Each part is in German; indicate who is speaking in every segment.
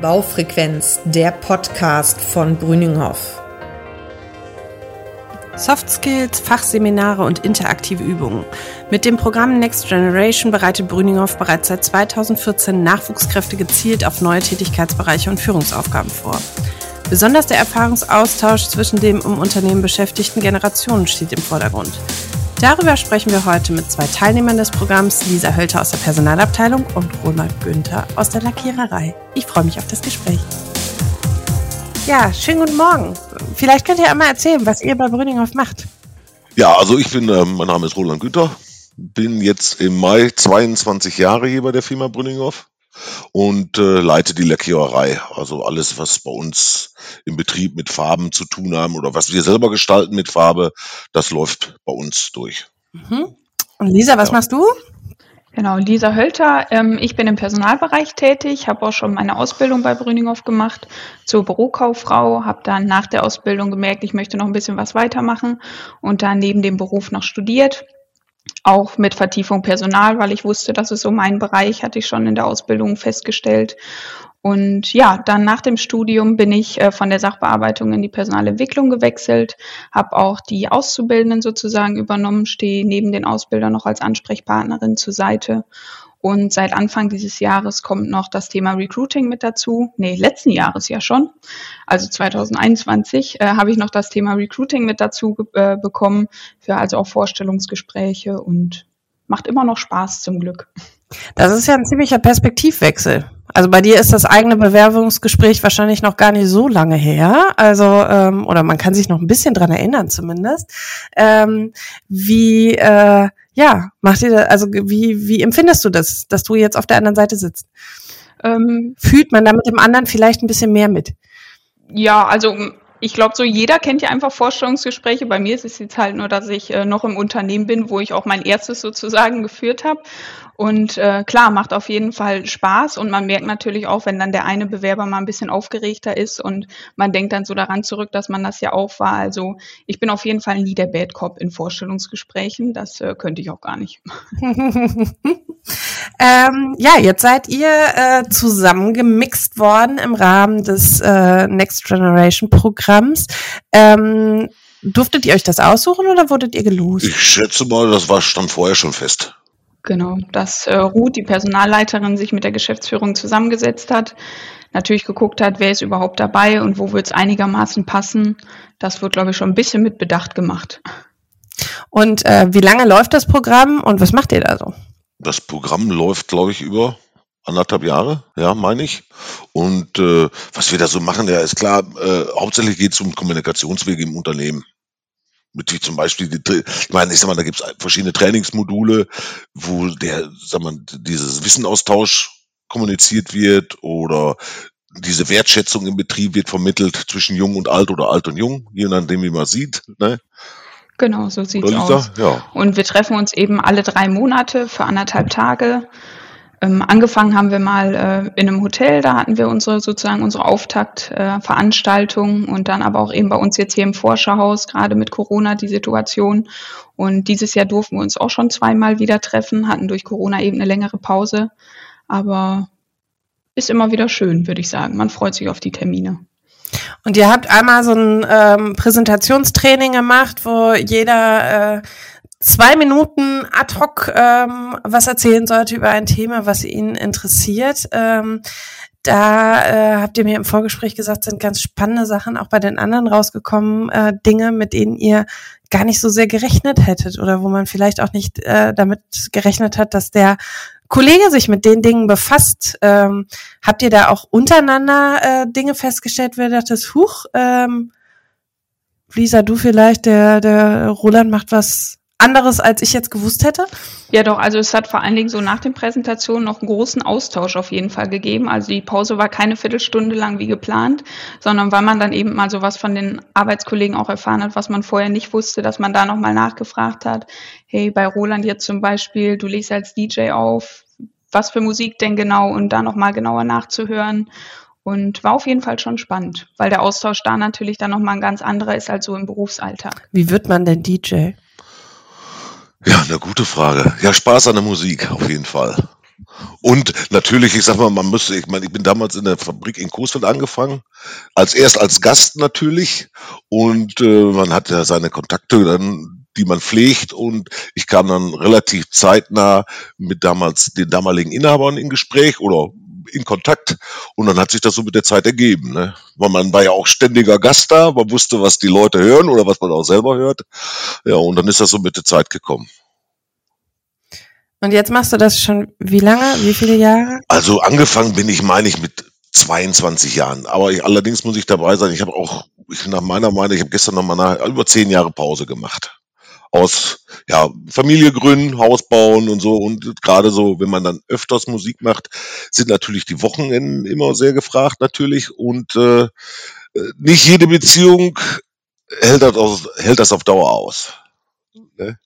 Speaker 1: Baufrequenz, der Podcast von Brüninghoff. Soft Skills, Fachseminare und interaktive Übungen. Mit dem Programm Next Generation bereitet Brüninghoff bereits seit 2014 Nachwuchskräfte gezielt auf neue Tätigkeitsbereiche und Führungsaufgaben vor. Besonders der Erfahrungsaustausch zwischen dem im Unternehmen beschäftigten Generationen steht im Vordergrund. Darüber sprechen wir heute mit zwei Teilnehmern des Programms, Lisa Hölter aus der Personalabteilung und Ronald Günther aus der Lackiererei. Ich freue mich auf das Gespräch. Ja, schönen guten Morgen. Vielleicht könnt ihr einmal erzählen, was ihr bei Brünninghoff macht.
Speaker 2: Ja, also ich bin, äh, mein Name ist Roland Günther, bin jetzt im Mai 22 Jahre hier bei der Firma Brünninghoff und äh, leite die Lackiererei. Also alles, was bei uns im Betrieb mit Farben zu tun haben oder was wir selber gestalten mit Farbe, das läuft bei uns durch.
Speaker 1: Mhm. Und Lisa, was ja. machst du?
Speaker 3: Genau, Lisa Hölter. Ähm, ich bin im Personalbereich tätig, habe auch schon meine Ausbildung bei Brüninghoff gemacht zur Bürokauffrau, habe dann nach der Ausbildung gemerkt, ich möchte noch ein bisschen was weitermachen und dann neben dem Beruf noch studiert auch mit Vertiefung Personal, weil ich wusste, das ist so mein Bereich, hatte ich schon in der Ausbildung festgestellt. Und ja, dann nach dem Studium bin ich äh, von der Sachbearbeitung in die Personalentwicklung gewechselt, habe auch die Auszubildenden sozusagen übernommen, stehe neben den Ausbildern noch als Ansprechpartnerin zur Seite und seit Anfang dieses Jahres kommt noch das Thema Recruiting mit dazu. Nee, letzten Jahres ja schon. Also 2021 äh, habe ich noch das Thema Recruiting mit dazu äh, bekommen für also auch Vorstellungsgespräche und macht immer noch Spaß zum Glück.
Speaker 1: Das ist ja ein ziemlicher Perspektivwechsel. Also bei dir ist das eigene Bewerbungsgespräch wahrscheinlich noch gar nicht so lange her. Also, ähm, oder man kann sich noch ein bisschen dran erinnern zumindest. Ähm, wie, äh, ja, macht ihr, also wie, wie empfindest du das, dass du jetzt auf der anderen Seite sitzt? Ähm, Fühlt man da mit dem anderen vielleicht ein bisschen mehr mit?
Speaker 3: Ja, also ich glaube, so jeder kennt ja einfach Vorstellungsgespräche. Bei mir ist es jetzt halt nur, dass ich äh, noch im Unternehmen bin, wo ich auch mein erstes sozusagen geführt habe. Und äh, klar, macht auf jeden Fall Spaß und man merkt natürlich auch, wenn dann der eine Bewerber mal ein bisschen aufgeregter ist und man denkt dann so daran zurück, dass man das ja auch war. Also ich bin auf jeden Fall nie der Bad Cop in Vorstellungsgesprächen. Das äh, könnte ich auch gar nicht.
Speaker 1: ähm, ja, jetzt seid ihr äh, zusammengemixt worden im Rahmen des äh, Next Generation Programms. Ähm, durftet ihr euch das aussuchen oder wurdet ihr gelost?
Speaker 2: Ich schätze mal, das war stand vorher schon fest.
Speaker 3: Genau, dass äh, Ruth, die Personalleiterin, sich mit der Geschäftsführung zusammengesetzt hat, natürlich geguckt hat, wer ist überhaupt dabei und wo wird es einigermaßen passen. Das wird, glaube ich, schon ein bisschen mit Bedacht gemacht.
Speaker 1: Und äh, wie lange läuft das Programm und was macht ihr da so?
Speaker 2: Das Programm läuft, glaube ich, über anderthalb Jahre, ja, meine ich. Und äh, was wir da so machen, ja, ist klar, äh, hauptsächlich geht es um Kommunikationswege im Unternehmen mit wie zum Beispiel, die, ich meine, ich sag mal, da gibt es verschiedene Trainingsmodule, wo der, sag mal, dieses Wissenaustausch kommuniziert wird oder diese Wertschätzung im Betrieb wird vermittelt zwischen jung und alt oder alt und jung, je nachdem, wie man sieht. Ne?
Speaker 3: Genau, so sieht es aus. Ja. Und wir treffen uns eben alle drei Monate für anderthalb Tage ähm, angefangen haben wir mal äh, in einem Hotel, da hatten wir unsere sozusagen unsere Auftaktveranstaltung äh, und dann aber auch eben bei uns jetzt hier im Forscherhaus, gerade mit Corona die Situation. Und dieses Jahr durften wir uns auch schon zweimal wieder treffen, hatten durch Corona eben eine längere Pause. Aber ist immer wieder schön, würde ich sagen. Man freut sich auf die Termine.
Speaker 1: Und ihr habt einmal so ein ähm, Präsentationstraining gemacht, wo jeder äh, zwei Minuten ad hoc ähm, was erzählen sollte über ein Thema, was ihn interessiert. Ähm, da äh, habt ihr mir im Vorgespräch gesagt, sind ganz spannende Sachen auch bei den anderen rausgekommen, äh, Dinge, mit denen ihr gar nicht so sehr gerechnet hättet oder wo man vielleicht auch nicht äh, damit gerechnet hat, dass der Kollege sich mit den Dingen befasst. Ähm, habt ihr da auch untereinander äh, Dinge festgestellt, wer dachtest, huch, ähm, Lisa, du vielleicht, der, der Roland macht was anderes, als ich jetzt gewusst hätte?
Speaker 3: Ja, doch. Also es hat vor allen Dingen so nach den Präsentationen noch einen großen Austausch auf jeden Fall gegeben. Also die Pause war keine Viertelstunde lang wie geplant, sondern weil man dann eben mal so was von den Arbeitskollegen auch erfahren hat, was man vorher nicht wusste, dass man da nochmal nachgefragt hat. Hey, bei Roland jetzt zum Beispiel, du legst als DJ auf, was für Musik denn genau und da nochmal genauer nachzuhören. Und war auf jeden Fall schon spannend, weil der Austausch da natürlich dann nochmal ein ganz anderer ist als so im Berufsalltag.
Speaker 1: Wie wird man denn DJ?
Speaker 2: Ja, eine gute Frage. Ja, Spaß an der Musik, auf jeden Fall. Und natürlich, ich sag mal, man müsste, ich meine, ich bin damals in der Fabrik in Coesfeld angefangen, als erst als Gast natürlich. Und äh, man hat ja seine Kontakte dann, die man pflegt. Und ich kam dann relativ zeitnah mit damals den damaligen Inhabern in Gespräch oder in Kontakt und dann hat sich das so mit der Zeit ergeben. Ne? Weil man war ja auch ständiger Gast da, man wusste, was die Leute hören oder was man auch selber hört. Ja, und dann ist das so mit der Zeit gekommen.
Speaker 1: Und jetzt machst du das schon wie lange? Wie viele Jahre?
Speaker 2: Also angefangen bin ich, meine ich, mit 22 Jahren. Aber ich, allerdings muss ich dabei sein, ich habe auch, ich, nach meiner Meinung, ich habe gestern noch mal nach, über zehn Jahre Pause gemacht. Aus ja, Familie gründen, Haus bauen und so. Und gerade so, wenn man dann öfters Musik macht, sind natürlich die Wochenenden immer sehr gefragt natürlich. Und äh, nicht jede Beziehung hält das, aus, hält das auf Dauer aus. Ne?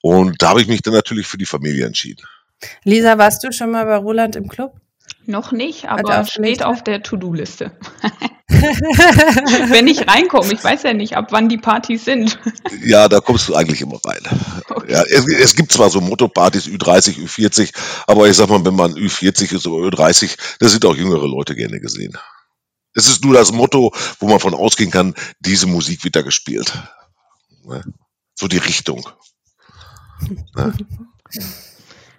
Speaker 2: Und da habe ich mich dann natürlich für die Familie entschieden.
Speaker 1: Lisa, warst du schon mal bei Roland im Club?
Speaker 3: Noch nicht, aber steht auf der To-Do-Liste. Wenn ich reinkomme, ich weiß ja nicht, ab wann die Partys sind.
Speaker 2: Ja, da kommst du eigentlich immer rein. Okay. Ja, es, es, gibt zwar so Motto-Partys, Ü30, Ü40, aber ich sag mal, wenn man Ü40 ist oder Ü30, da sind auch jüngere Leute gerne gesehen. Es ist nur das Motto, wo man von ausgehen kann, diese Musik wird da gespielt. Ne? So die Richtung.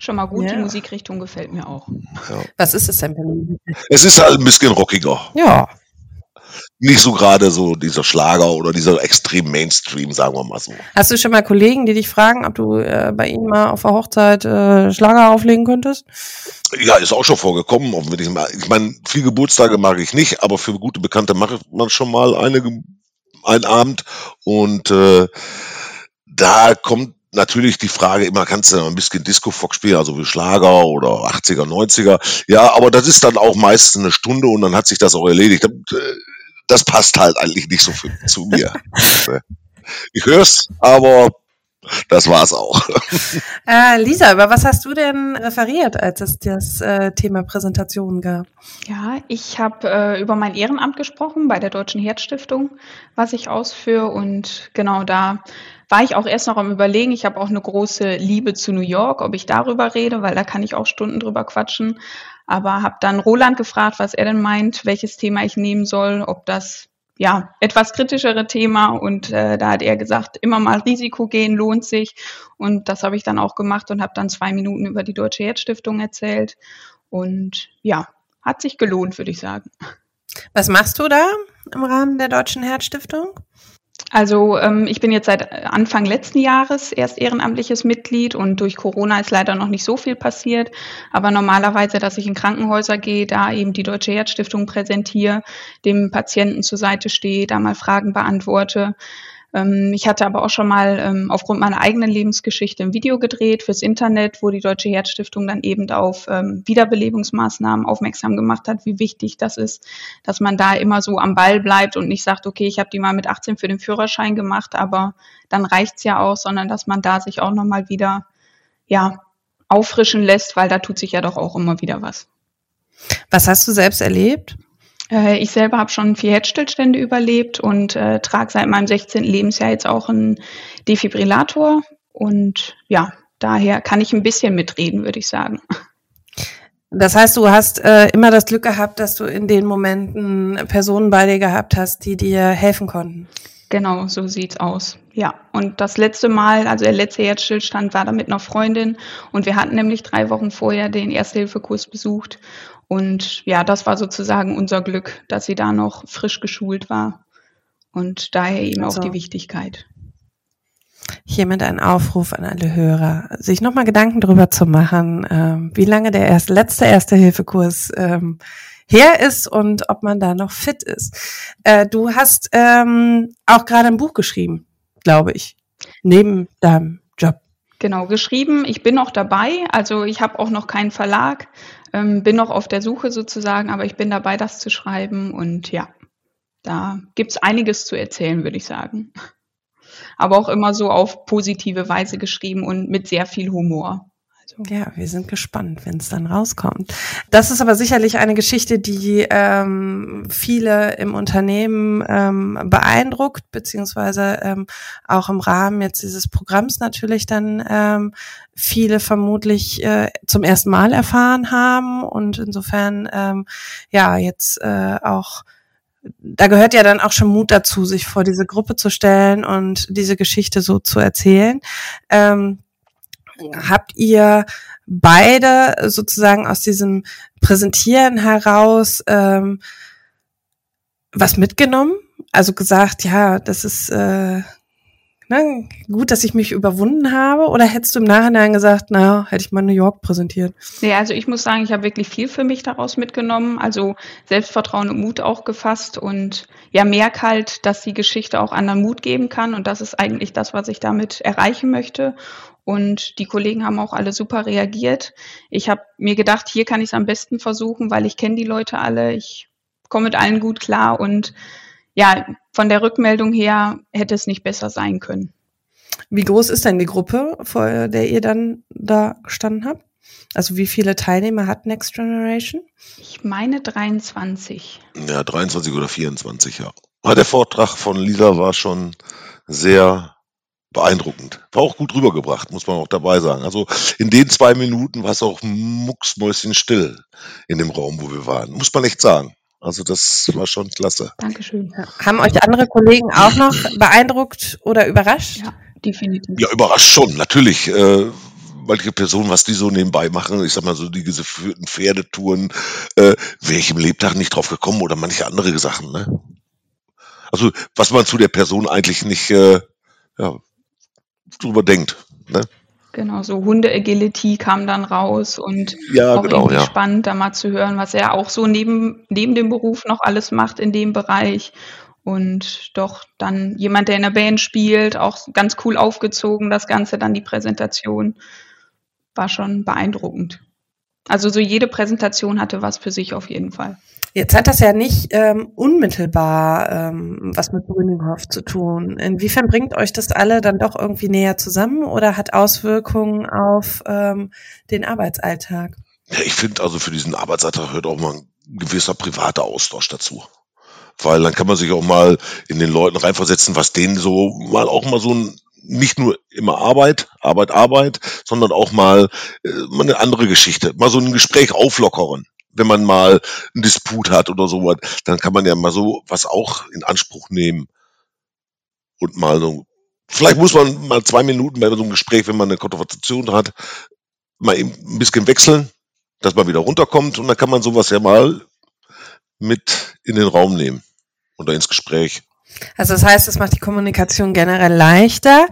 Speaker 3: Schon mal gut, ja. die Musikrichtung gefällt mir auch.
Speaker 1: Ja. Was ist es denn?
Speaker 2: Es ist halt ein bisschen rockiger.
Speaker 1: Ja.
Speaker 2: Nicht so gerade so dieser Schlager oder dieser extrem Mainstream, sagen wir mal so.
Speaker 1: Hast du schon mal Kollegen, die dich fragen, ob du äh, bei ihnen mal auf der Hochzeit äh, Schlager auflegen könntest?
Speaker 2: Ja, ist auch schon vorgekommen. Ich meine, viel Geburtstage mag ich nicht, aber für gute Bekannte mache man schon mal eine, einen Abend und äh, da kommt natürlich die Frage immer, kannst du ein bisschen Disco-Fox spielen, also wie Schlager oder 80er, 90er. Ja, aber das ist dann auch meistens eine Stunde und dann hat sich das auch erledigt. Das äh, passt halt eigentlich nicht so für, zu mir. Ich hör's, aber das war's auch.
Speaker 1: Äh, Lisa, über was hast du denn referiert, als es das äh, Thema Präsentation gab?
Speaker 3: Ja, ich habe äh, über mein Ehrenamt gesprochen bei der Deutschen Herzstiftung, was ich ausführe. Und genau da war ich auch erst noch am Überlegen. Ich habe auch eine große Liebe zu New York, ob ich darüber rede, weil da kann ich auch Stunden drüber quatschen. Aber habe dann Roland gefragt, was er denn meint, welches Thema ich nehmen soll, ob das ja, etwas kritischere Thema und äh, da hat er gesagt, immer mal Risiko gehen lohnt sich und das habe ich dann auch gemacht und habe dann zwei Minuten über die Deutsche Herzstiftung erzählt und ja, hat sich gelohnt, würde ich sagen.
Speaker 1: Was machst du da im Rahmen der Deutschen Herzstiftung?
Speaker 3: Also ähm, ich bin jetzt seit Anfang letzten Jahres erst ehrenamtliches Mitglied und durch Corona ist leider noch nicht so viel passiert. Aber normalerweise, dass ich in Krankenhäuser gehe, da eben die Deutsche Herzstiftung präsentiere, dem Patienten zur Seite stehe, da mal Fragen beantworte. Ähm, ich hatte aber auch schon mal ähm, aufgrund meiner eigenen Lebensgeschichte ein Video gedreht fürs Internet, wo die Deutsche Herzstiftung dann eben auf ähm, Wiederbelebungsmaßnahmen aufmerksam gemacht hat, wie wichtig das ist, dass man da immer so am Ball bleibt und nicht sagt, okay, ich habe die mal mit 18 für den Führerschein gemacht, aber dann reicht's ja auch, sondern dass man da sich auch nochmal wieder, ja, auffrischen lässt, weil da tut sich ja doch auch immer wieder was.
Speaker 1: Was hast du selbst erlebt?
Speaker 3: Äh, ich selber habe schon vier Herzstillstände überlebt und äh, trage seit meinem 16. Lebensjahr jetzt auch einen Defibrillator. Und ja, daher kann ich ein bisschen mitreden, würde ich sagen.
Speaker 1: Das heißt, du hast äh, immer das Glück gehabt, dass du in den Momenten Personen bei dir gehabt hast, die dir helfen konnten.
Speaker 3: Genau, so sieht's aus. Ja, und das letzte Mal, also der letzte Herzstillstand war da mit einer Freundin und wir hatten nämlich drei Wochen vorher den Ersthilfekurs besucht und ja, das war sozusagen unser Glück, dass sie da noch frisch geschult war und daher eben also, auch die Wichtigkeit.
Speaker 1: Hiermit ein Aufruf an alle Hörer, sich nochmal Gedanken darüber zu machen, ähm, wie lange der erst, letzte Erste-Hilfe-Kurs ähm, her ist und ob man da noch fit ist. Äh, du hast ähm, auch gerade ein Buch geschrieben, glaube ich, neben deinem Job.
Speaker 3: Genau, geschrieben. Ich bin noch dabei. Also ich habe auch noch keinen Verlag, ähm, bin noch auf der Suche sozusagen, aber ich bin dabei, das zu schreiben. Und ja, da gibt's einiges zu erzählen, würde ich sagen. Aber auch immer so auf positive Weise geschrieben und mit sehr viel Humor.
Speaker 1: Also. Ja, wir sind gespannt, wenn es dann rauskommt. Das ist aber sicherlich eine Geschichte, die ähm, viele im Unternehmen ähm, beeindruckt, beziehungsweise ähm, auch im Rahmen jetzt dieses Programms natürlich dann ähm, viele vermutlich äh, zum ersten Mal erfahren haben und insofern ähm, ja jetzt äh, auch da gehört ja dann auch schon Mut dazu, sich vor diese Gruppe zu stellen und diese Geschichte so zu erzählen. Ähm, habt ihr beide sozusagen aus diesem Präsentieren heraus ähm, was mitgenommen? Also gesagt, ja, das ist äh, ne, gut, dass ich mich überwunden habe? Oder hättest du im Nachhinein gesagt, na, hätte ich mal New York präsentiert?
Speaker 3: Ja, also ich muss sagen, ich habe wirklich viel für mich daraus mitgenommen. Also Selbstvertrauen und Mut auch gefasst und ja, merk halt, dass die Geschichte auch anderen Mut geben kann. Und das ist eigentlich das, was ich damit erreichen möchte. Und die Kollegen haben auch alle super reagiert. Ich habe mir gedacht, hier kann ich es am besten versuchen, weil ich kenne die Leute alle. Ich komme mit allen gut klar und ja, von der Rückmeldung her hätte es nicht besser sein können.
Speaker 1: Wie groß ist denn die Gruppe, vor der ihr dann da gestanden habt? Also wie viele Teilnehmer hat Next Generation?
Speaker 3: Ich meine 23.
Speaker 2: Ja, 23 oder 24, ja. Der Vortrag von Lisa war schon sehr beeindruckend. War auch gut rübergebracht, muss man auch dabei sagen. Also in den zwei Minuten war es auch mucksmäuschenstill in dem Raum, wo wir waren. Muss man echt sagen. Also das war schon klasse.
Speaker 3: Dankeschön.
Speaker 1: Haben euch andere Kollegen auch noch beeindruckt oder überrascht?
Speaker 3: Ja, definitiv.
Speaker 2: Ja, überrascht schon, natürlich. Äh, manche Personen, was die so nebenbei machen, ich sag mal so die geführten Pferdetouren, äh, wäre ich im Lebtag nicht drauf gekommen oder manche andere Sachen. Ne? Also was man zu der Person eigentlich nicht äh, ja, drüber denkt. Ne?
Speaker 3: Genau, so Hunde-Agility kam dann raus und
Speaker 2: ja,
Speaker 3: auch
Speaker 2: genau,
Speaker 3: irgendwie
Speaker 2: ja.
Speaker 3: spannend, da mal zu hören, was er auch so neben, neben dem Beruf noch alles macht in dem Bereich. Und doch dann jemand, der in der Band spielt, auch ganz cool aufgezogen, das Ganze, dann die Präsentation, war schon beeindruckend. Also so jede Präsentation hatte was für sich auf jeden Fall.
Speaker 1: Jetzt hat das ja nicht ähm, unmittelbar ähm, was mit Brüninghoff zu tun. Inwiefern bringt euch das alle dann doch irgendwie näher zusammen oder hat Auswirkungen auf ähm, den Arbeitsalltag?
Speaker 2: Ja, ich finde also für diesen Arbeitsalltag gehört auch mal ein gewisser privater Austausch dazu. Weil dann kann man sich auch mal in den Leuten reinversetzen, was denen so mal auch mal so ein nicht nur immer Arbeit, Arbeit, Arbeit, sondern auch mal, äh, mal eine andere Geschichte, mal so ein Gespräch auflockern wenn man mal einen Disput hat oder sowas, dann kann man ja mal so was auch in Anspruch nehmen und mal so, vielleicht muss man mal zwei Minuten bei so einem Gespräch, wenn man eine Konversation hat, mal eben ein bisschen wechseln, dass man wieder runterkommt und dann kann man sowas ja mal mit in den Raum nehmen oder ins Gespräch.
Speaker 1: Also das heißt, es macht die Kommunikation generell leichter.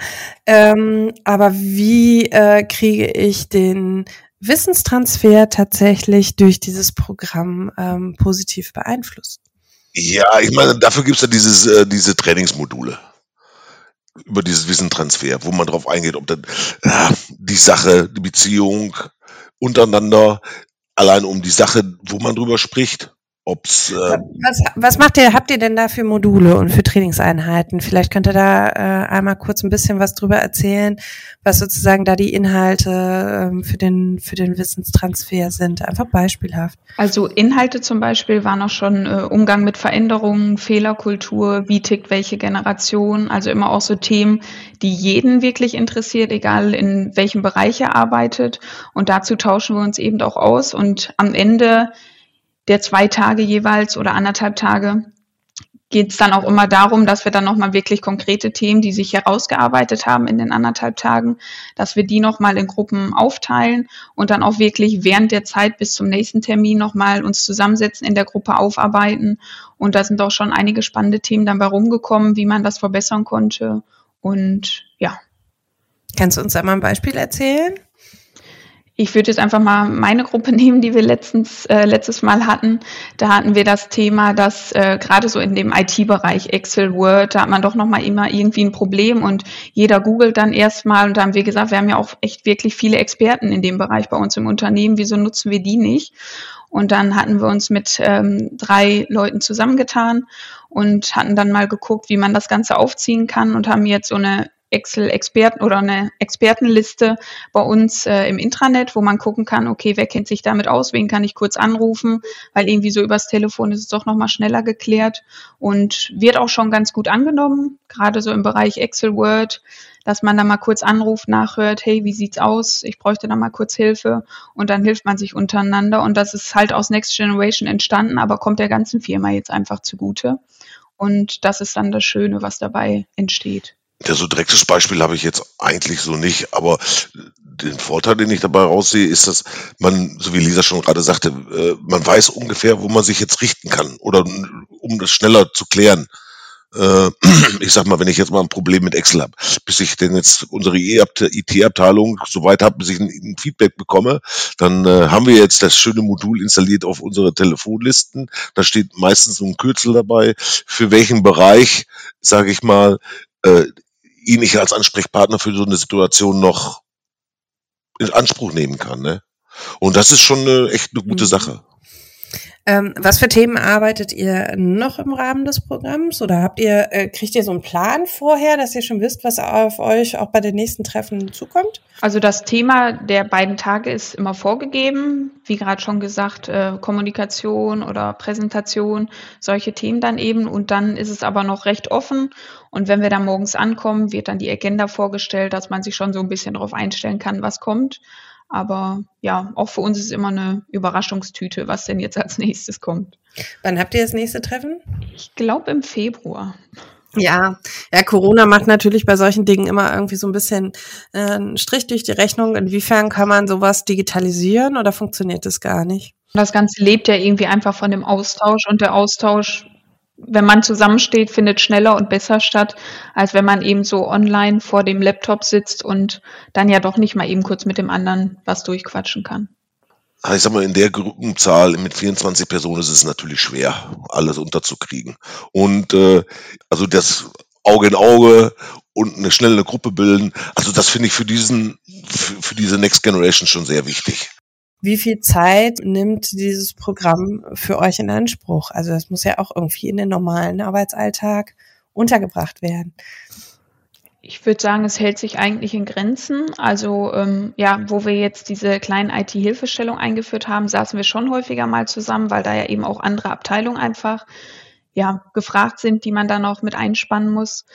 Speaker 1: Ähm, aber wie äh, kriege ich den Wissenstransfer tatsächlich durch dieses Programm ähm, positiv beeinflusst?
Speaker 2: Ja, ich meine, dafür gibt es ja dieses, äh, diese Trainingsmodule über dieses Wissentransfer, wo man drauf eingeht, ob dann äh, die Sache, die Beziehung untereinander, allein um die Sache, wo man drüber spricht, ob's, äh,
Speaker 1: was, was macht ihr, habt ihr denn da für Module und für Trainingseinheiten? Vielleicht könnt ihr da äh, einmal kurz ein bisschen was drüber erzählen, was sozusagen da die Inhalte ähm, für, den, für den Wissenstransfer sind. Einfach beispielhaft.
Speaker 3: Also Inhalte zum Beispiel waren auch schon äh, Umgang mit Veränderungen, Fehlerkultur, wie tickt welche Generation, also immer auch so Themen, die jeden wirklich interessiert, egal in welchem Bereich er arbeitet. Und dazu tauschen wir uns eben auch aus und am Ende der zwei Tage jeweils oder anderthalb Tage geht es dann auch immer darum, dass wir dann nochmal wirklich konkrete Themen, die sich herausgearbeitet haben in den anderthalb Tagen, dass wir die nochmal in Gruppen aufteilen und dann auch wirklich während der Zeit bis zum nächsten Termin nochmal uns zusammensetzen, in der Gruppe aufarbeiten. Und da sind auch schon einige spannende Themen dann bei rumgekommen, wie man das verbessern konnte. Und ja.
Speaker 1: Kannst du uns einmal ein Beispiel erzählen?
Speaker 3: Ich würde jetzt einfach mal meine Gruppe nehmen, die wir letztens, äh, letztes Mal hatten. Da hatten wir das Thema, dass äh, gerade so in dem IT-Bereich, Excel, Word, da hat man doch nochmal immer irgendwie ein Problem und jeder googelt dann erstmal und da haben wir gesagt, wir haben ja auch echt wirklich viele Experten in dem Bereich bei uns im Unternehmen, wieso nutzen wir die nicht? Und dann hatten wir uns mit ähm, drei Leuten zusammengetan und hatten dann mal geguckt, wie man das Ganze aufziehen kann und haben jetzt so eine Excel-Experten oder eine Expertenliste bei uns äh, im Intranet, wo man gucken kann, okay, wer kennt sich damit aus, wen kann ich kurz anrufen, weil irgendwie so übers Telefon ist es doch nochmal schneller geklärt und wird auch schon ganz gut angenommen, gerade so im Bereich Excel Word dass man da mal kurz anruft, nachhört, hey, wie sieht's aus? Ich bräuchte da mal kurz Hilfe und dann hilft man sich untereinander und das ist halt aus Next Generation entstanden, aber kommt der ganzen Firma jetzt einfach zugute und das ist dann das Schöne, was dabei entsteht.
Speaker 2: Ja, so direktes Beispiel habe ich jetzt eigentlich so nicht, aber den Vorteil, den ich dabei raussehe, ist, dass man, so wie Lisa schon gerade sagte, äh, man weiß ungefähr, wo man sich jetzt richten kann oder um das schneller zu klären äh, ich sag mal, wenn ich jetzt mal ein Problem mit Excel habe, bis ich denn jetzt unsere IT-Abteilung so weit habe, bis ich ein, Feedback bekomme, dann äh, haben wir jetzt das schöne Modul installiert auf unsere Telefonlisten. Da steht meistens so ein Kürzel dabei, für welchen Bereich, sage ich mal, ihn ich als Ansprechpartner für so eine Situation noch in Anspruch nehmen kann. Ne? Und das ist schon eine, echt eine gute mhm. Sache.
Speaker 1: Ähm, was für Themen arbeitet ihr noch im Rahmen des Programms? Oder habt ihr, äh, kriegt ihr so einen Plan vorher, dass ihr schon wisst, was auf euch auch bei den nächsten Treffen zukommt?
Speaker 3: Also das Thema der beiden Tage ist immer vorgegeben. Wie gerade schon gesagt, äh, Kommunikation oder Präsentation, solche Themen dann eben. Und dann ist es aber noch recht offen. Und wenn wir dann morgens ankommen, wird dann die Agenda vorgestellt, dass man sich schon so ein bisschen darauf einstellen kann, was kommt. Aber ja, auch für uns ist immer eine Überraschungstüte, was denn jetzt als nächstes kommt.
Speaker 1: Wann habt ihr das nächste Treffen?
Speaker 3: Ich glaube im Februar.
Speaker 1: Ja, ja, Corona macht natürlich bei solchen Dingen immer irgendwie so ein bisschen äh, einen Strich durch die Rechnung. Inwiefern kann man sowas digitalisieren oder funktioniert das gar nicht?
Speaker 3: Das Ganze lebt ja irgendwie einfach von dem Austausch und der Austausch wenn man zusammensteht, findet schneller und besser statt, als wenn man eben so online vor dem Laptop sitzt und dann ja doch nicht mal eben kurz mit dem anderen was durchquatschen kann.
Speaker 2: Ah, ich sag mal, in der Gruppenzahl mit 24 Personen ist es natürlich schwer, alles unterzukriegen. Und äh, also das Auge in Auge und eine schnelle Gruppe bilden, also das finde ich für diesen, für, für diese Next Generation schon sehr wichtig.
Speaker 1: Wie viel Zeit nimmt dieses Programm für euch in Anspruch? Also das muss ja auch irgendwie in den normalen Arbeitsalltag untergebracht werden.
Speaker 3: Ich würde sagen, es hält sich eigentlich in Grenzen. Also ähm, ja, wo wir jetzt diese kleinen IT-Hilfestellung eingeführt haben, saßen wir schon häufiger mal zusammen, weil da ja eben auch andere Abteilungen einfach ja gefragt sind, die man dann auch mit einspannen muss.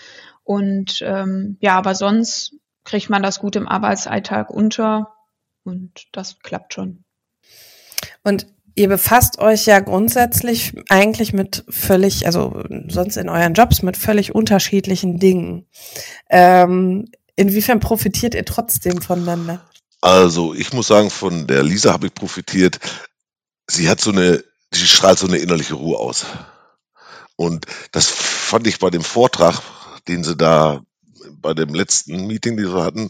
Speaker 3: Und ähm, ja, aber sonst kriegt man das gut im Arbeitsalltag unter. Und das klappt schon.
Speaker 1: Und ihr befasst euch ja grundsätzlich eigentlich mit völlig, also sonst in euren Jobs mit völlig unterschiedlichen Dingen. Ähm, inwiefern profitiert ihr trotzdem voneinander?
Speaker 2: Also ich muss sagen, von der Lisa habe ich profitiert. Sie hat so eine, sie strahlt so eine innerliche Ruhe aus. Und das fand ich bei dem Vortrag, den sie da bei dem letzten Meeting, die wir hatten.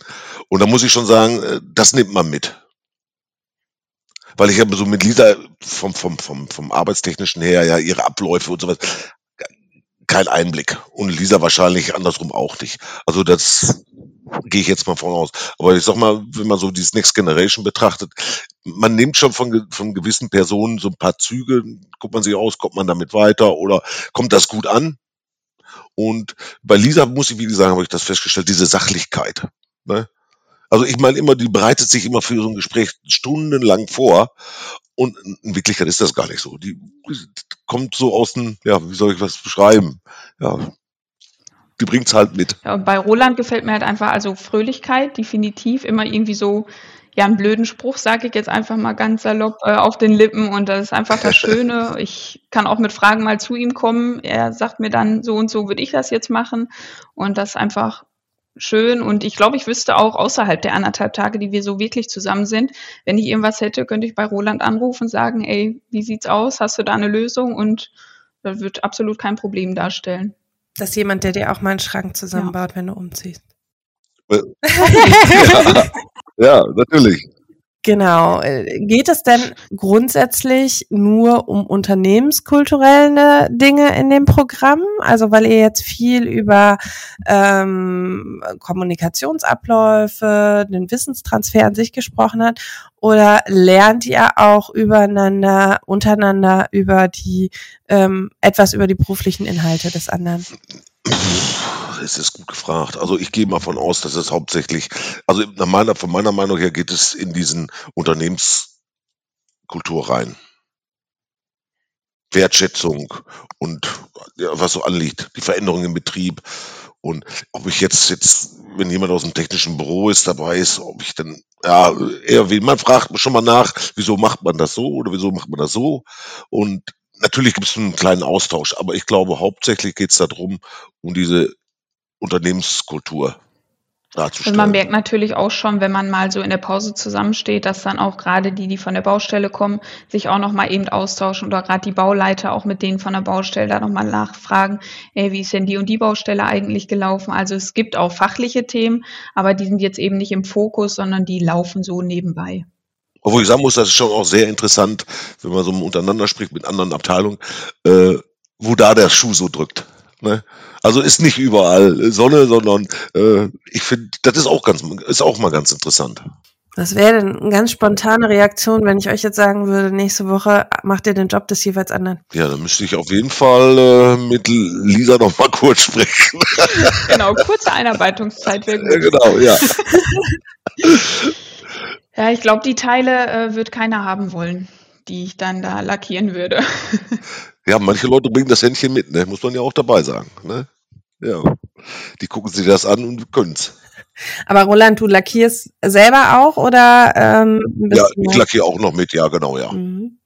Speaker 2: Und da muss ich schon sagen, äh, das nimmt man mit. Weil ich habe so mit Lisa vom, vom, vom, vom Arbeitstechnischen her ja ihre Abläufe und sowas kein Einblick. Und Lisa wahrscheinlich andersrum auch nicht. Also das gehe ich jetzt mal von aus. Aber ich sag mal, wenn man so dieses Next Generation betrachtet, man nimmt schon von, von gewissen Personen so ein paar Züge, guckt man sich aus, kommt man damit weiter oder kommt das gut an? Und bei Lisa muss ich, wie gesagt, habe ich das festgestellt, diese Sachlichkeit. Ne? Also ich meine immer, die bereitet sich immer für so ein Gespräch stundenlang vor. Und in Wirklichkeit ist das gar nicht so. Die kommt so aus dem, ja, wie soll ich was beschreiben? Ja, die bringt's halt mit.
Speaker 3: Ja, und bei Roland gefällt mir halt einfach, also Fröhlichkeit, definitiv, immer irgendwie so ja einen blöden Spruch, sage ich jetzt einfach mal ganz salopp, äh, auf den Lippen. Und das ist einfach das Schöne. Ich kann auch mit Fragen mal zu ihm kommen. Er sagt mir dann, so und so würde ich das jetzt machen. Und das ist einfach schön. Und ich glaube, ich wüsste auch außerhalb der anderthalb Tage, die wir so wirklich zusammen sind, wenn ich irgendwas hätte, könnte ich bei Roland anrufen und sagen, ey, wie sieht's aus? Hast du da eine Lösung? Und das wird absolut kein Problem darstellen.
Speaker 1: Das ist jemand, der dir auch mal einen Schrank zusammenbaut, ja. wenn du umziehst.
Speaker 2: ja. Ja, natürlich.
Speaker 1: Genau. Geht es denn grundsätzlich nur um unternehmenskulturelle Dinge in dem Programm? Also weil ihr jetzt viel über ähm, Kommunikationsabläufe, den Wissenstransfer an sich gesprochen habt, oder lernt ihr auch übereinander, untereinander über die ähm, etwas über die beruflichen Inhalte des anderen?
Speaker 2: Es ist gut gefragt. Also ich gehe mal von aus, dass es hauptsächlich, also nach meiner, von meiner Meinung her geht es in diesen Unternehmenskultur rein. Wertschätzung und ja, was so anliegt, die Veränderung im Betrieb. Und ob ich jetzt, jetzt, wenn jemand aus dem technischen Büro ist, dabei ist, ob ich dann, ja, eher wie, man fragt schon mal nach, wieso macht man das so oder wieso macht man das so? Und natürlich gibt es einen kleinen Austausch, aber ich glaube, hauptsächlich geht es darum, um diese Unternehmenskultur darzustellen.
Speaker 3: Also man merkt natürlich auch schon, wenn man mal so in der Pause zusammensteht, dass dann auch gerade die, die von der Baustelle kommen, sich auch nochmal eben austauschen oder gerade die Bauleiter auch mit denen von der Baustelle da nochmal nachfragen, ey, wie ist denn die und die Baustelle eigentlich gelaufen? Also es gibt auch fachliche Themen, aber die sind jetzt eben nicht im Fokus, sondern die laufen so nebenbei.
Speaker 2: Obwohl ich sagen muss, das ist schon auch sehr interessant, wenn man so untereinander spricht mit anderen Abteilungen, äh, wo da der Schuh so drückt. Ne? Also ist nicht überall Sonne, sondern äh, ich finde, das ist auch ganz, ist auch mal ganz interessant.
Speaker 1: Das wäre eine ganz spontane Reaktion, wenn ich euch jetzt sagen würde, nächste Woche macht ihr den Job des jeweils anderen.
Speaker 2: Ja, dann müsste ich auf jeden Fall äh, mit Lisa noch mal kurz sprechen.
Speaker 3: Genau, kurze Einarbeitungszeit wäre gut.
Speaker 2: Genau, ja.
Speaker 3: ja, ich glaube, die Teile äh, wird keiner haben wollen, die ich dann da lackieren würde.
Speaker 2: Ja, manche Leute bringen das Händchen mit, ne? muss man ja auch dabei sagen. Ne? Ja, die gucken sich das an und können's.
Speaker 1: Aber Roland, du lackierst selber auch oder? Ähm,
Speaker 2: ja, ich lackiere auch noch mit, ja, genau, ja. Mhm.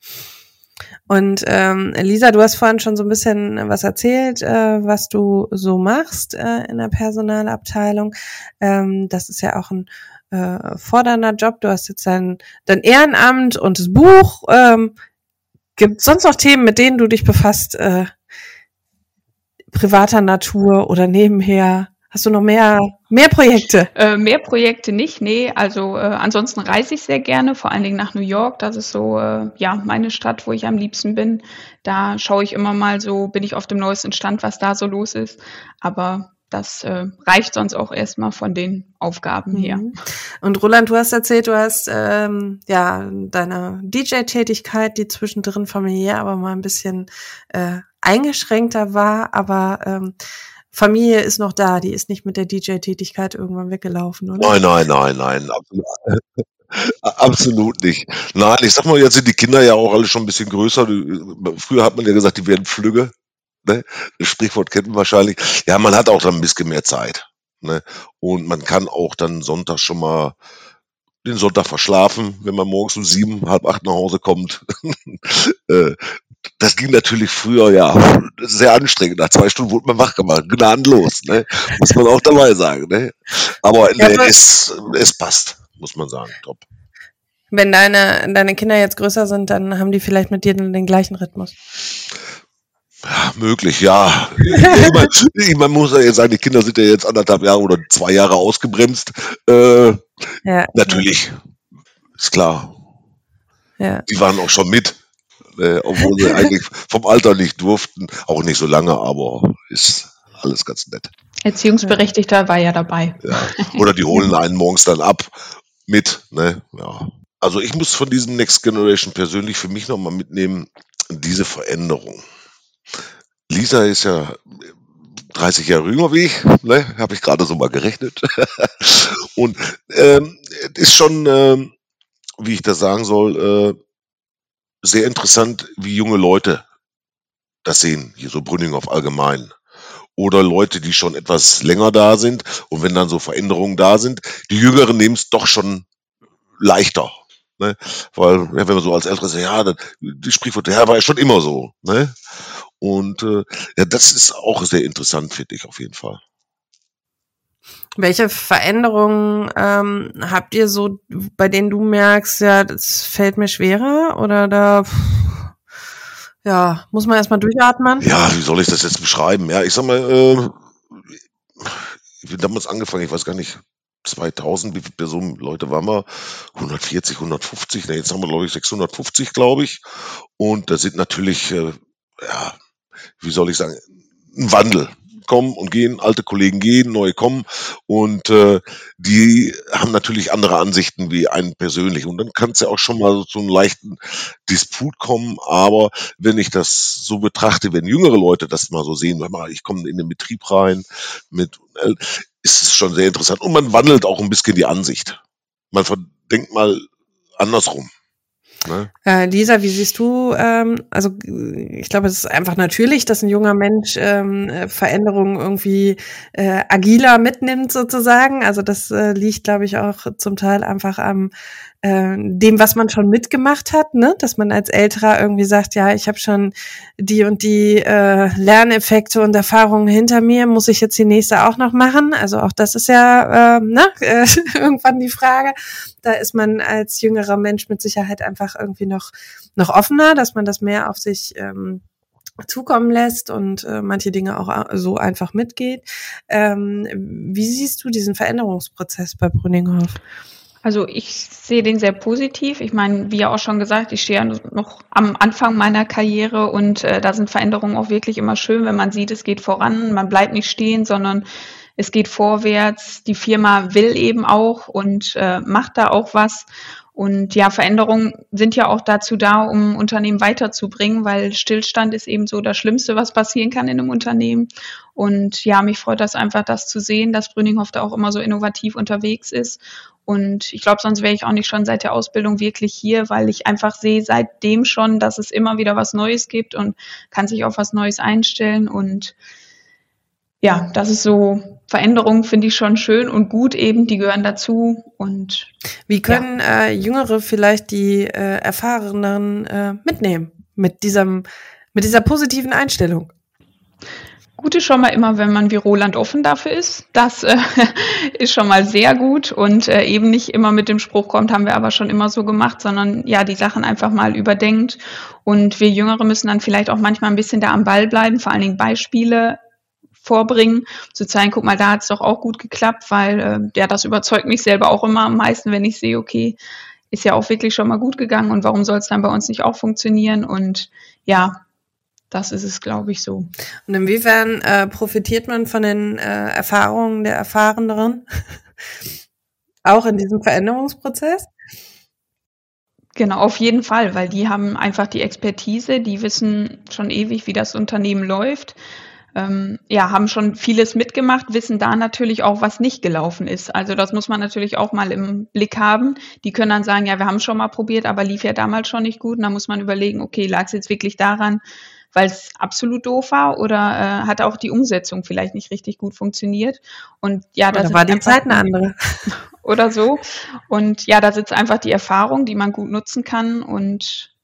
Speaker 1: Und ähm, Lisa, du hast vorhin schon so ein bisschen was erzählt, äh, was du so machst äh, in der Personalabteilung. Ähm, das ist ja auch ein äh, fordernder Job. Du hast jetzt dein, dein Ehrenamt und das Buch. Ähm, Gibt es sonst noch Themen, mit denen du dich befasst? Äh, privater Natur oder nebenher? Hast du noch mehr, mehr Projekte?
Speaker 3: Äh, mehr Projekte nicht, nee. Also äh, ansonsten reise ich sehr gerne, vor allen Dingen nach New York. Das ist so, äh, ja, meine Stadt, wo ich am liebsten bin. Da schaue ich immer mal so, bin ich auf dem neuesten Stand, was da so los ist. Aber das äh, reicht sonst auch erstmal von den Aufgaben her. Mhm.
Speaker 1: Und Roland, du hast erzählt, du hast ähm, ja deine DJ-Tätigkeit, die zwischendrin familiär aber mal ein bisschen äh, eingeschränkter war, aber ähm, Familie ist noch da, die ist nicht mit der DJ-Tätigkeit irgendwann weggelaufen, oder?
Speaker 2: Nein, nein, nein, nein. Absolut, absolut nicht. Nein, ich sag mal, jetzt sind die Kinder ja auch alle schon ein bisschen größer. Früher hat man ja gesagt, die werden Flügge. Ne? Das Sprichwort kennt man wahrscheinlich. Ja, man hat auch dann ein bisschen mehr Zeit. Ne? Und man kann auch dann Sonntag schon mal den Sonntag verschlafen, wenn man morgens um sieben, halb acht nach Hause kommt. Äh, das ging natürlich früher, ja, sehr anstrengend. Nach zwei Stunden wurde man wach gemacht, gnadenlos, ne? muss man auch dabei sagen. Ne? Aber ja, es, es passt, muss man sagen, top.
Speaker 1: Wenn deine, deine Kinder jetzt größer sind, dann haben die vielleicht mit dir den gleichen Rhythmus.
Speaker 2: Ja, möglich, ja. ich man muss ja jetzt sagen, die Kinder sind ja jetzt anderthalb Jahre oder zwei Jahre ausgebremst. Äh, ja. Natürlich, ist klar. Ja. Die waren auch schon mit, äh, obwohl sie eigentlich vom Alter nicht durften. Auch nicht so lange, aber ist alles ganz nett.
Speaker 3: Erziehungsberechtigter war ja dabei.
Speaker 2: Ja. Oder die holen einen morgens dann ab mit. Ne? Ja. Also ich muss von diesem Next Generation persönlich für mich nochmal mitnehmen, diese Veränderung. Lisa ist ja 30 Jahre jünger wie ich, ne? habe ich gerade so mal gerechnet. und ähm, ist schon, ähm, wie ich das sagen soll, äh, sehr interessant, wie junge Leute das sehen, hier so Brünninghoff allgemein. Oder Leute, die schon etwas länger da sind und wenn dann so Veränderungen da sind, die Jüngeren nehmen es doch schon leichter. Ne? Weil, wenn man so als Ältere sagt, ja, das, die Sprichwörter, ja, war ja schon immer so. Ne? Und äh, ja, das ist auch sehr interessant, finde ich auf jeden Fall.
Speaker 1: Welche Veränderungen ähm, habt ihr so, bei denen du merkst, ja, das fällt mir schwerer oder da ja, muss man erstmal durchatmen?
Speaker 2: Ja, wie soll ich das jetzt beschreiben? Ja, ich sag mal, äh, ich bin damals angefangen, ich weiß gar nicht, 2000, wie viele Personen, Leute waren wir? 140, 150, na, jetzt haben wir, glaube ich, 650, glaube ich. Und da sind natürlich, äh, ja, wie soll ich sagen, ein Wandel. Kommen und gehen, alte Kollegen gehen, neue kommen. Und äh, die haben natürlich andere Ansichten wie einen persönlich. Und dann kann es ja auch schon mal zu einem leichten Disput kommen, aber wenn ich das so betrachte, wenn jüngere Leute das mal so sehen, ich komme in den Betrieb rein mit, äh, ist es schon sehr interessant. Und man wandelt auch ein bisschen die Ansicht. Man denkt mal andersrum.
Speaker 1: Ne? Äh, Lisa, wie siehst du, ähm, also ich glaube, es ist einfach natürlich, dass ein junger Mensch ähm, Veränderungen irgendwie äh, agiler mitnimmt sozusagen. Also das äh, liegt, glaube ich, auch zum Teil einfach am äh, dem, was man schon mitgemacht hat, ne? dass man als Älterer irgendwie sagt, ja, ich habe schon die und die äh, Lerneffekte und Erfahrungen hinter mir, muss ich jetzt die nächste auch noch machen? Also auch das ist ja äh, ne? äh, irgendwann die Frage. Da ist man als jüngerer Mensch mit Sicherheit einfach irgendwie noch, noch offener, dass man das mehr auf sich ähm, zukommen lässt und äh, manche Dinge auch äh, so einfach mitgeht. Ähm, wie siehst du diesen Veränderungsprozess bei Brünninghoff?
Speaker 3: Also ich sehe den sehr positiv. Ich meine, wie ja auch schon gesagt, ich stehe ja noch am Anfang meiner Karriere und äh, da sind Veränderungen auch wirklich immer schön, wenn man sieht, es geht voran, man bleibt nicht stehen, sondern es geht vorwärts. Die Firma will eben auch und äh, macht da auch was. Und ja, Veränderungen sind ja auch dazu da, um Unternehmen weiterzubringen, weil Stillstand ist eben so das Schlimmste, was passieren kann in einem Unternehmen. Und ja, mich freut das einfach, das zu sehen, dass Brüninghoff da auch immer so innovativ unterwegs ist. Und ich glaube, sonst wäre ich auch nicht schon seit der Ausbildung wirklich hier, weil ich einfach sehe seitdem schon, dass es immer wieder was Neues gibt und kann sich auf was Neues einstellen. Und ja, das ist so Veränderungen finde ich schon schön und gut eben, die gehören dazu und
Speaker 1: wie können ja. äh, Jüngere vielleicht die äh, Erfahreneren äh, mitnehmen mit diesem mit dieser positiven Einstellung?
Speaker 3: Gut ist schon mal immer, wenn man wie Roland offen dafür ist. Das äh, ist schon mal sehr gut und äh, eben nicht immer mit dem Spruch kommt, haben wir aber schon immer so gemacht, sondern ja, die Sachen einfach mal überdenkt. Und wir Jüngere müssen dann vielleicht auch manchmal ein bisschen da am Ball bleiben, vor allen Dingen Beispiele vorbringen, zu zeigen, guck mal, da hat es doch auch gut geklappt, weil äh, ja, das überzeugt mich selber auch immer am meisten, wenn ich sehe, okay, ist ja auch wirklich schon mal gut gegangen und warum soll es dann bei uns nicht auch funktionieren? Und ja, das ist es, glaube ich, so.
Speaker 1: Und inwiefern äh, profitiert man von den äh, Erfahrungen der Erfahreneren? auch in diesem Veränderungsprozess?
Speaker 3: Genau, auf jeden Fall, weil die haben einfach die Expertise, die wissen schon ewig, wie das Unternehmen läuft ähm, ja, haben schon vieles mitgemacht, wissen da natürlich auch, was nicht gelaufen ist. Also das muss man natürlich auch mal im Blick haben. Die können dann sagen, ja, wir haben schon mal probiert, aber lief ja damals schon nicht gut. Und da muss man überlegen, okay, lag es jetzt wirklich daran, weil es absolut doof war oder äh, hat auch die Umsetzung vielleicht nicht richtig gut funktioniert. Und ja,
Speaker 1: da war die Zeit eine andere.
Speaker 3: Oder so. Und ja, da sitzt einfach die Erfahrung, die man gut nutzen kann und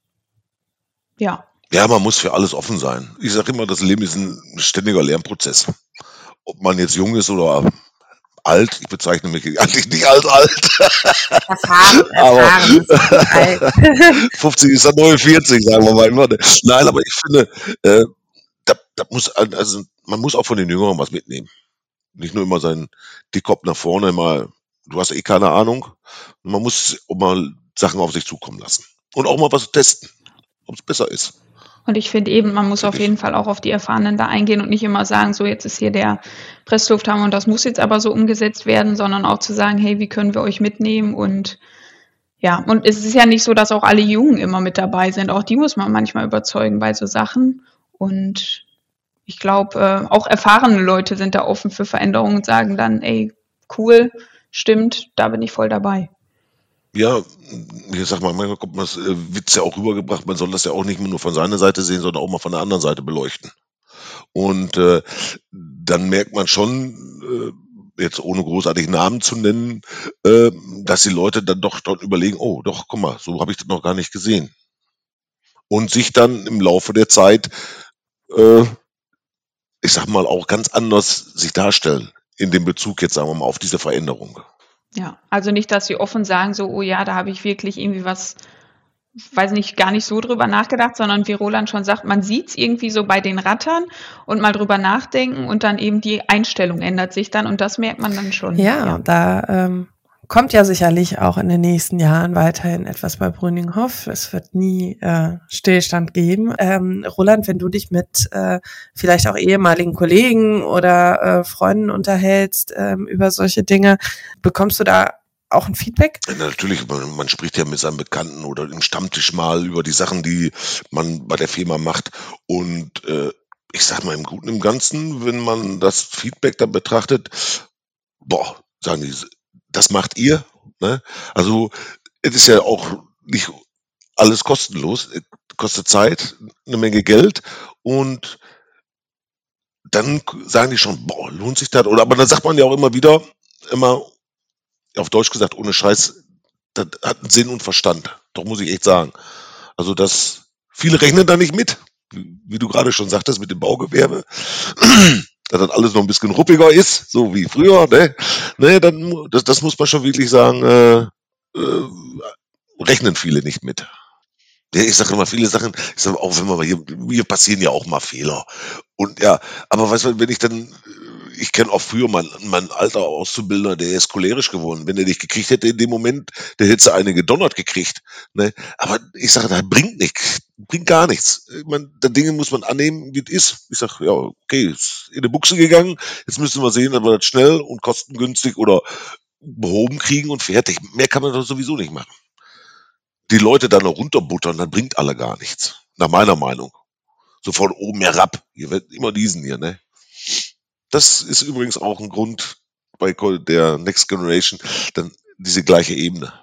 Speaker 3: ja,
Speaker 2: ja, man muss für alles offen sein. Ich sage immer, das Leben ist ein ständiger Lernprozess. Ob man jetzt jung ist oder alt, ich bezeichne mich eigentlich nicht als alt. Erfahren, erfahren aber 50 ist dann 49, sagen wir mal. Nein, aber ich finde, äh, da, da muss, also man muss auch von den Jüngeren was mitnehmen. Nicht nur immer seinen Dickkopf nach vorne, mal, du hast eh keine Ahnung. Man muss auch mal Sachen auf sich zukommen lassen. Und auch mal was testen, ob es besser ist.
Speaker 3: Und ich finde eben, man muss auf jeden Fall auch auf die Erfahrenen da eingehen und nicht immer sagen, so jetzt ist hier der Presslufthammer und das muss jetzt aber so umgesetzt werden, sondern auch zu sagen, hey, wie können wir euch mitnehmen und ja, und es ist ja nicht so, dass auch alle Jungen immer mit dabei sind. Auch die muss man manchmal überzeugen bei so Sachen. Und ich glaube, äh, auch erfahrene Leute sind da offen für Veränderungen und sagen dann, ey, cool, stimmt, da bin ich voll dabei.
Speaker 2: Ja, ich sag mal, manchmal kommt man das äh, Witz ja auch rübergebracht, man soll das ja auch nicht nur von seiner Seite sehen, sondern auch mal von der anderen Seite beleuchten. Und äh, dann merkt man schon, äh, jetzt ohne großartig Namen zu nennen, äh, dass die Leute dann doch dort überlegen, oh, doch, guck mal, so habe ich das noch gar nicht gesehen. Und sich dann im Laufe der Zeit, äh, ich sag mal, auch ganz anders sich darstellen in dem Bezug jetzt, sagen wir mal, auf diese Veränderung.
Speaker 3: Ja, also nicht, dass sie offen sagen, so, oh ja, da habe ich wirklich irgendwie was, weiß nicht, gar nicht so drüber nachgedacht, sondern wie Roland schon sagt, man sieht es irgendwie so bei den Rattern und mal drüber nachdenken und dann eben die Einstellung ändert sich dann und das merkt man dann schon.
Speaker 1: Ja, ja. da ähm, kommt ja sicherlich auch in den nächsten Jahren weiterhin etwas bei Brüninghoff. Es wird nie äh, Stillstand geben. Ähm, Roland, wenn du dich mit äh, vielleicht auch ehemaligen Kollegen oder äh, Freunden unterhältst ähm, über solche Dinge, bekommst du da auch ein Feedback?
Speaker 2: Natürlich, man, man, spricht ja mit seinen Bekannten oder im Stammtisch mal über die Sachen, die man bei der Firma macht. Und äh, ich sag mal im Guten im Ganzen, wenn man das Feedback dann betrachtet, boah, sagen die, das macht ihr. Ne? Also es ist ja auch nicht alles kostenlos, es kostet Zeit, eine Menge Geld und dann sagen die schon, boah, lohnt sich das? Oder aber dann sagt man ja auch immer wieder, immer auf Deutsch gesagt, ohne Scheiß, das hat einen Sinn und Verstand. Doch muss ich echt sagen. Also das, viele rechnen da nicht mit, wie du gerade schon sagtest, mit dem Baugewerbe, dass das alles noch ein bisschen ruppiger ist, so wie früher, ne? Ne, dann, das, das muss man schon wirklich sagen, äh, äh, rechnen viele nicht mit. Ja, ich sage immer viele Sachen, ich sage auch, wenn man hier, hier passieren ja auch mal Fehler. Und ja, aber weißt du, wenn ich dann ich kenne auch früher mein, mein alter Auszubildender, der ist cholerisch geworden. Wenn er dich gekriegt hätte in dem Moment, der hätte eine gedonnert gekriegt. Ne? Aber ich sage, das bringt nichts, bringt gar nichts. Ich meine, der Dinge muss man annehmen, wie es ist. Ich sage, ja, okay, ist in die Buchse gegangen. Jetzt müssen wir sehen, ob wir das schnell und kostengünstig oder behoben kriegen und fertig. Mehr kann man doch sowieso nicht machen. Die Leute dann noch runterbuttern, dann bringt alle gar nichts. Nach meiner Meinung. So von oben herab. Ihr werdet immer diesen hier, ne? Das ist übrigens auch ein Grund bei der Next Generation, dann diese gleiche Ebene.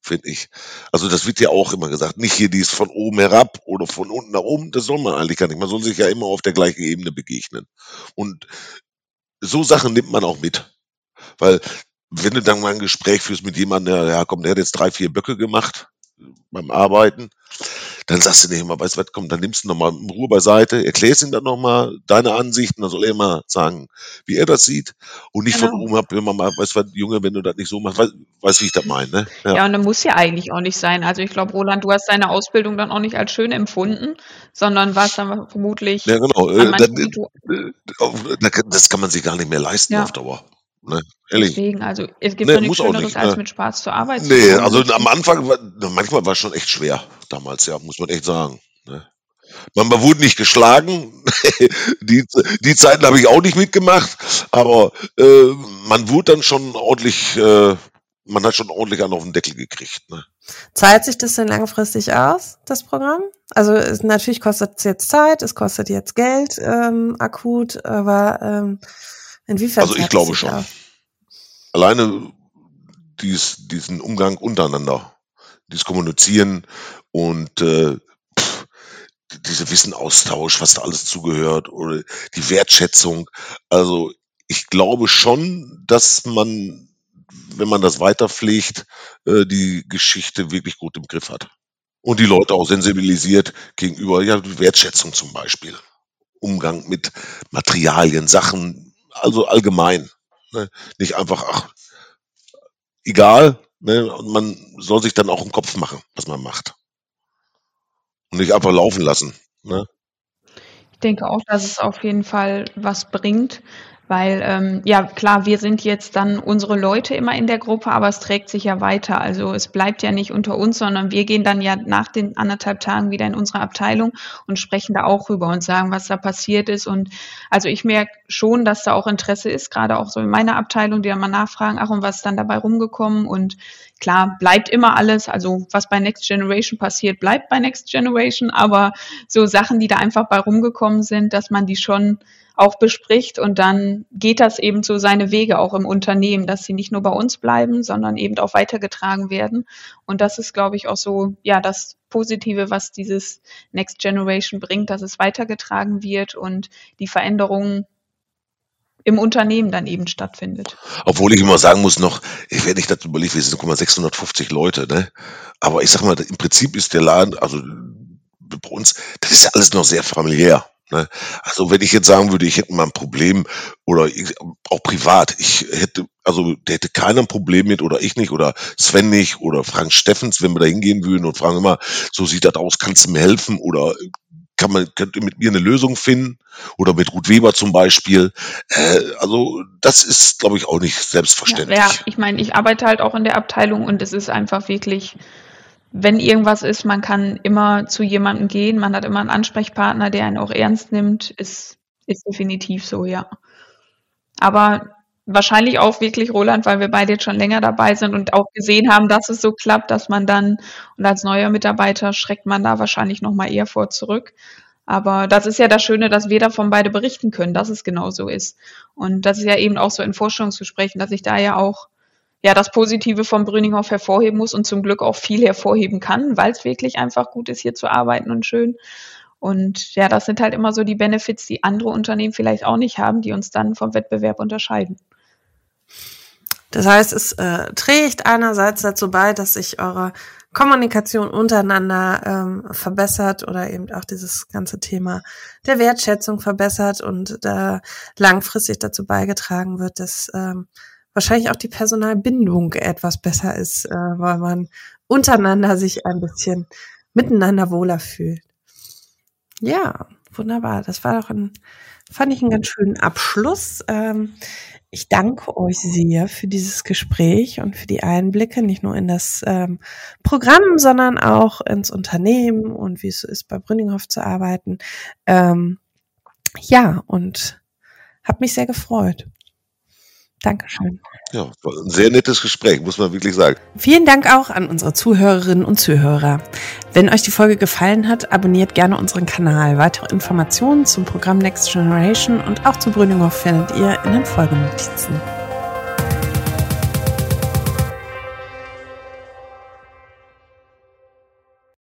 Speaker 2: Finde ich. Also das wird ja auch immer gesagt. Nicht hier dies von oben herab oder von unten nach oben. Das soll man eigentlich gar nicht. Man soll sich ja immer auf der gleichen Ebene begegnen. Und so Sachen nimmt man auch mit. Weil wenn du dann mal ein Gespräch führst mit jemandem, der, ja komm, der hat jetzt drei, vier Böcke gemacht beim Arbeiten, dann sagst du nicht immer, weißt du was, komm, dann nimmst du nochmal in Ruhe beiseite, erklärst ihm dann nochmal deine Ansichten, dann soll er mal sagen, wie er das sieht und nicht genau. von oben ab, wenn man mal, weißt du was, Junge, wenn du das nicht so machst, weißt, weißt wie ich das meine, ne?
Speaker 3: Ja. ja, und dann muss ja eigentlich auch nicht sein. Also ich glaube, Roland, du hast deine Ausbildung dann auch nicht als schön empfunden, sondern warst dann vermutlich.
Speaker 2: Ja, genau. Äh, dann, äh, das kann man sich gar nicht mehr leisten ja. auf Dauer. Ne?
Speaker 3: Ehrlich. Deswegen, also es gibt nee, doch nichts Schöneres, nicht, als ne? mit Spaß zur Arbeit
Speaker 2: nee, zu kommen. also am Anfang, war, manchmal war es schon echt schwer, damals, ja, muss man echt sagen. Ne? Man, man wurde nicht geschlagen, die, die Zeiten habe ich auch nicht mitgemacht, aber äh, man wurde dann schon ordentlich, äh, man hat schon ordentlich an auf den Deckel gekriegt. Ne?
Speaker 1: Zahlt sich das denn langfristig aus, das Programm? Also es, natürlich kostet es jetzt Zeit, es kostet jetzt Geld ähm, akut, aber ähm, Inwiefern?
Speaker 2: Also ich glaube schon. Auf? Alleine dies, diesen Umgang untereinander, dieses Kommunizieren und äh, pff, diese Wissenaustausch, was da alles zugehört oder die Wertschätzung. Also ich glaube schon, dass man, wenn man das weiterpflegt, äh, die Geschichte wirklich gut im Griff hat. Und die Leute auch sensibilisiert gegenüber, ja, Wertschätzung zum Beispiel. Umgang mit Materialien, Sachen, also allgemein. Ne? Nicht einfach, ach, egal. Ne? Und man soll sich dann auch im Kopf machen, was man macht. Und nicht einfach laufen lassen. Ne?
Speaker 3: Ich denke auch, dass es auf jeden Fall was bringt, weil, ähm, ja, klar, wir sind jetzt dann unsere Leute immer in der Gruppe, aber es trägt sich ja weiter. Also es bleibt ja nicht unter uns, sondern wir gehen dann ja nach den anderthalb Tagen wieder in unsere Abteilung und sprechen da auch rüber und sagen, was da passiert ist. Und also ich merke schon, dass da auch Interesse ist, gerade auch so in meiner Abteilung, die dann mal nachfragen, ach, und was ist dann dabei rumgekommen? Und klar, bleibt immer alles. Also was bei Next Generation passiert, bleibt bei Next Generation. Aber so Sachen, die da einfach bei rumgekommen sind, dass man die schon auch bespricht und dann geht das eben so seine Wege auch im Unternehmen, dass sie nicht nur bei uns bleiben, sondern eben auch weitergetragen werden. Und das ist, glaube ich, auch so, ja, das Positive, was dieses Next Generation bringt, dass es weitergetragen wird und die Veränderungen im Unternehmen dann eben stattfindet.
Speaker 2: Obwohl ich immer sagen muss noch, ich werde nicht dazu überlegt, wir sind 650 Leute, ne? Aber ich sag mal, im Prinzip ist der Laden, also bei uns, das ist ja alles noch sehr familiär. Ne? Also wenn ich jetzt sagen würde, ich hätte mal ein Problem oder ich, auch privat, ich hätte, also der hätte keiner ein Problem mit oder ich nicht oder Sven nicht oder Frank Steffens, wenn wir da hingehen würden und fragen immer, so sieht das aus, kannst du mir helfen oder kann man könnt ihr mit mir eine Lösung finden oder mit Ruth Weber zum Beispiel. Äh, also das ist, glaube ich, auch nicht selbstverständlich.
Speaker 3: Ja, ja ich meine, ich arbeite halt auch in der Abteilung und es ist einfach wirklich, wenn irgendwas ist, man kann immer zu jemandem gehen, man hat immer einen Ansprechpartner, der einen auch ernst nimmt, ist, ist definitiv so, ja. Aber wahrscheinlich auch wirklich Roland, weil wir beide jetzt schon länger dabei sind und auch gesehen haben, dass es so klappt, dass man dann und als neuer Mitarbeiter schreckt man da wahrscheinlich noch mal eher vor zurück. Aber das ist ja das Schöne, dass wir davon beide berichten können, dass es genau so ist. Und das ist ja eben auch so in Vorstellungsgesprächen, dass ich da ja auch ja das Positive von Brüninghoff hervorheben muss und zum Glück auch viel hervorheben kann, weil es wirklich einfach gut ist, hier zu arbeiten und schön. Und ja, das sind halt immer so die Benefits, die andere Unternehmen vielleicht auch nicht haben, die uns dann vom Wettbewerb unterscheiden.
Speaker 1: Das heißt, es äh, trägt einerseits dazu bei, dass sich eure Kommunikation untereinander ähm, verbessert oder eben auch dieses ganze Thema der Wertschätzung verbessert und da langfristig dazu beigetragen wird, dass ähm, wahrscheinlich auch die Personalbindung etwas besser ist, äh, weil man untereinander sich ein bisschen miteinander wohler fühlt. Ja, wunderbar. Das war doch ein, fand ich einen ganz schönen Abschluss. Ähm, ich danke euch sehr für dieses Gespräch und für die Einblicke, nicht nur in das ähm, Programm, sondern auch ins Unternehmen und wie es so ist, bei Brünninghoff zu arbeiten. Ähm, ja, und habe mich sehr gefreut. Dankeschön.
Speaker 2: Ja, war ein sehr nettes Gespräch, muss man wirklich sagen.
Speaker 1: Vielen Dank auch an unsere Zuhörerinnen und Zuhörer. Wenn euch die Folge gefallen hat, abonniert gerne unseren Kanal. Weitere Informationen zum Programm Next Generation und auch zu Brüninghoff findet ihr in den Folgenotizen.